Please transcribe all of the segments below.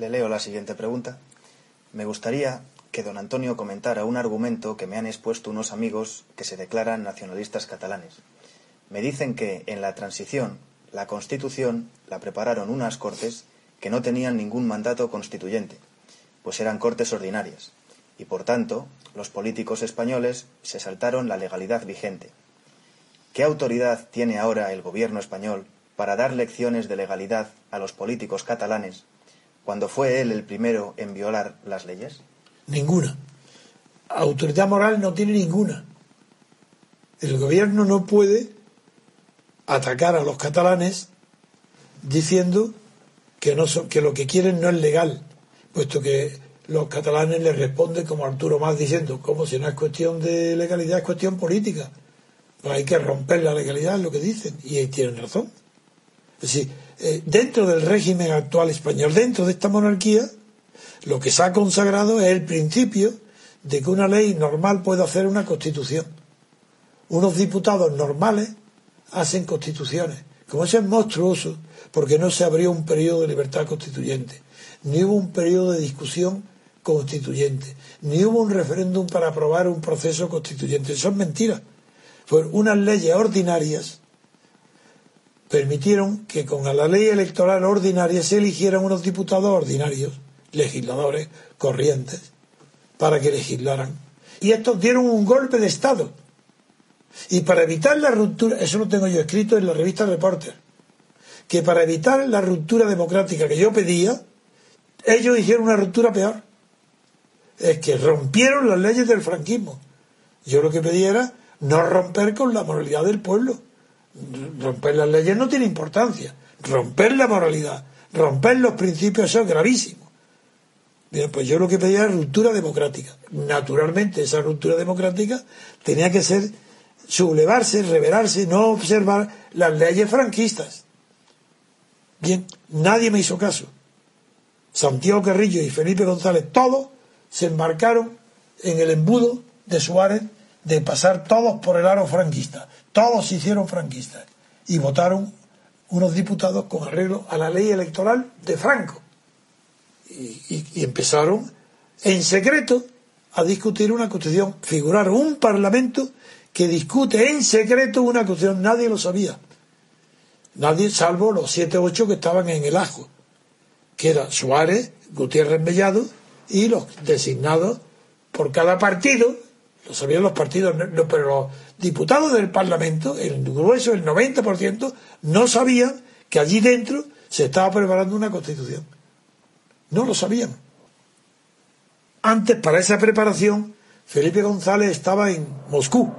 Le leo la siguiente pregunta. Me gustaría que don Antonio comentara un argumento que me han expuesto unos amigos que se declaran nacionalistas catalanes. Me dicen que en la transición la Constitución la prepararon unas Cortes que no tenían ningún mandato constituyente, pues eran Cortes ordinarias, y por tanto los políticos españoles se saltaron la legalidad vigente. ¿Qué autoridad tiene ahora el gobierno español para dar lecciones de legalidad a los políticos catalanes cuando fue él el primero en violar las leyes? Ninguna. Autoridad moral no tiene ninguna. El gobierno no puede atacar a los catalanes diciendo que, no son, que lo que quieren no es legal, puesto que los catalanes le responden como Arturo Más diciendo, como si no es cuestión de legalidad, es cuestión política. Pues hay que romper la legalidad, es lo que dicen, y tienen razón. Es decir, eh, dentro del régimen actual español, dentro de esta monarquía, lo que se ha consagrado es el principio de que una ley normal puede hacer una constitución. Unos diputados normales hacen constituciones. Como eso es monstruoso, porque no se abrió un periodo de libertad constituyente, ni hubo un periodo de discusión constituyente, ni hubo un referéndum para aprobar un proceso constituyente. Eso es mentira. Fueron unas leyes ordinarias permitieron que con la ley electoral ordinaria se eligieran unos diputados ordinarios, legisladores corrientes, para que legislaran. Y estos dieron un golpe de Estado. Y para evitar la ruptura, eso lo tengo yo escrito en la revista Reporter, que para evitar la ruptura democrática que yo pedía, ellos hicieron una ruptura peor. Es que rompieron las leyes del franquismo. Yo lo que pedía era no romper con la moralidad del pueblo romper las leyes no tiene importancia. Romper la moralidad, romper los principios, eso es gravísimo. Bien, pues yo lo que pedía era ruptura democrática. Naturalmente, esa ruptura democrática tenía que ser sublevarse, revelarse, no observar las leyes franquistas. Bien, nadie me hizo caso. Santiago Carrillo y Felipe González, todos se embarcaron en el embudo de Suárez de pasar todos por el aro franquista. Todos se hicieron franquistas y votaron unos diputados con arreglo a la ley electoral de Franco. Y, empezaron en secreto a discutir una constitución. Figuraron un parlamento que discute en secreto una constitución. Nadie lo sabía. Nadie, salvo los siete o ocho que estaban en el ajo, que era Suárez, Gutiérrez Mellado y los designados por cada partido lo sabían los partidos, pero los diputados del Parlamento, el grueso, el 90%, no sabían que allí dentro se estaba preparando una constitución. No lo sabían. Antes, para esa preparación, Felipe González estaba en Moscú.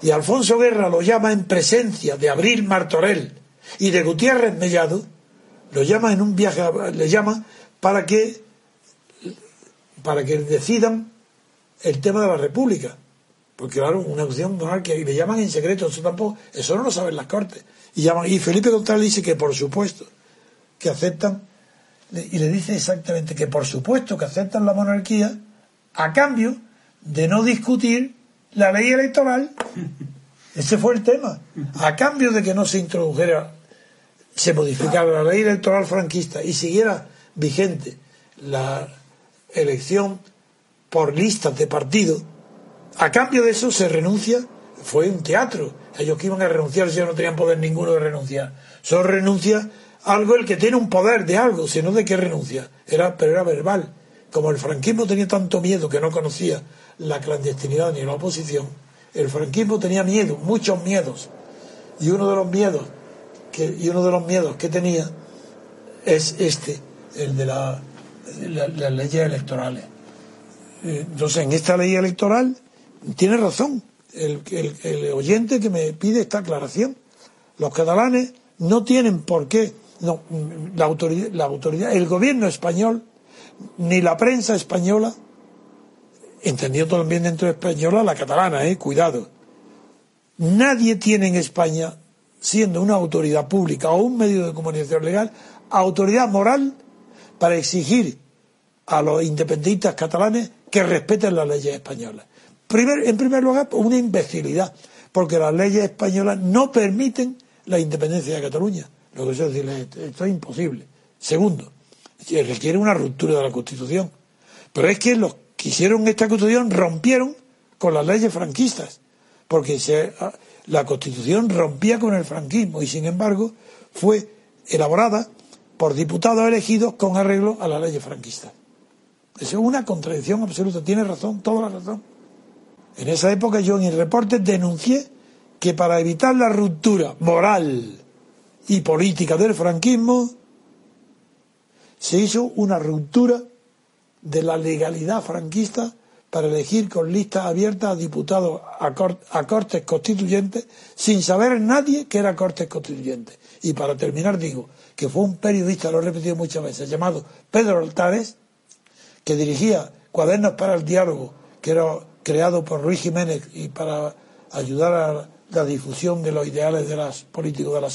Y Alfonso Guerra lo llama en presencia de Abril Martorell y de Gutiérrez Mellado, lo llama en un viaje, le llama para que, para que decidan el tema de la República. Porque claro, una opción monárquica y le llaman en secreto, eso tampoco, eso no lo saben las cortes. Y llaman, y Felipe González dice que por supuesto que aceptan, y le dice exactamente que por supuesto que aceptan la monarquía a cambio de no discutir la ley electoral. Ese fue el tema. A cambio de que no se introdujera, se modificara la ley electoral franquista y siguiera vigente la elección por listas de partido. A cambio de eso se renuncia, fue un teatro. Ellos que iban a renunciar si no tenían poder ninguno de renunciar. Solo renuncia algo el que tiene un poder de algo, sino de qué renuncia. Era, pero era verbal. Como el franquismo tenía tanto miedo que no conocía la clandestinidad ni la oposición, el franquismo tenía miedo, muchos miedos. Y uno de los miedos que, y uno de los miedos que tenía es este, el de la, las leyes electorales. Eh, entonces, en esta ley electoral tiene razón el, oyente que me pide esta aclaración. Los catalanes no tienen por qué, no, la autoridad, la autoridad, el gobierno español, ni la prensa española, entendiendo también dentro de española la catalana, eh, cuidado. Nadie tiene en España, siendo una autoridad pública o un medio de comunicación legal, autoridad moral para exigir a los independentistas catalanes que respeten las leyes españolas. en primer lugar, una imbecilidad, porque las leyes españolas no permiten la independencia de Cataluña. Lo que yo decirles, esto es imposible. Segundo, requiere una ruptura de la Constitución. Pero es que los que hicieron esta Constitución rompieron con las leyes franquistas, porque ah, la Constitución rompía con el franquismo y, sin embargo, fue elaborada por diputados elegidos con arreglo a las leyes franquistas. Es una contradicción absoluta. Tiene razón, toda la razón. En esa época yo en el reporte denuncié que para evitar la ruptura moral y política del franquismo se hizo una ruptura de la legalidad franquista para elegir con listas abiertas a diputados a, cortes constituyentes sin saber nadie que era cortes constituyentes. Y para terminar digo que fue un periodista, lo he repetido muchas veces, llamado Pedro Altares, que dirigía Cuadernos para el Diálogo, que era creado por Ruiz Jiménez y para ayudar a la difusión de los ideales de las políticos de la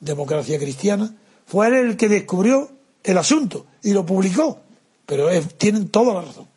democracia cristiana, fue él el que descubrió el asunto y lo publicó. Pero tienen toda la razón.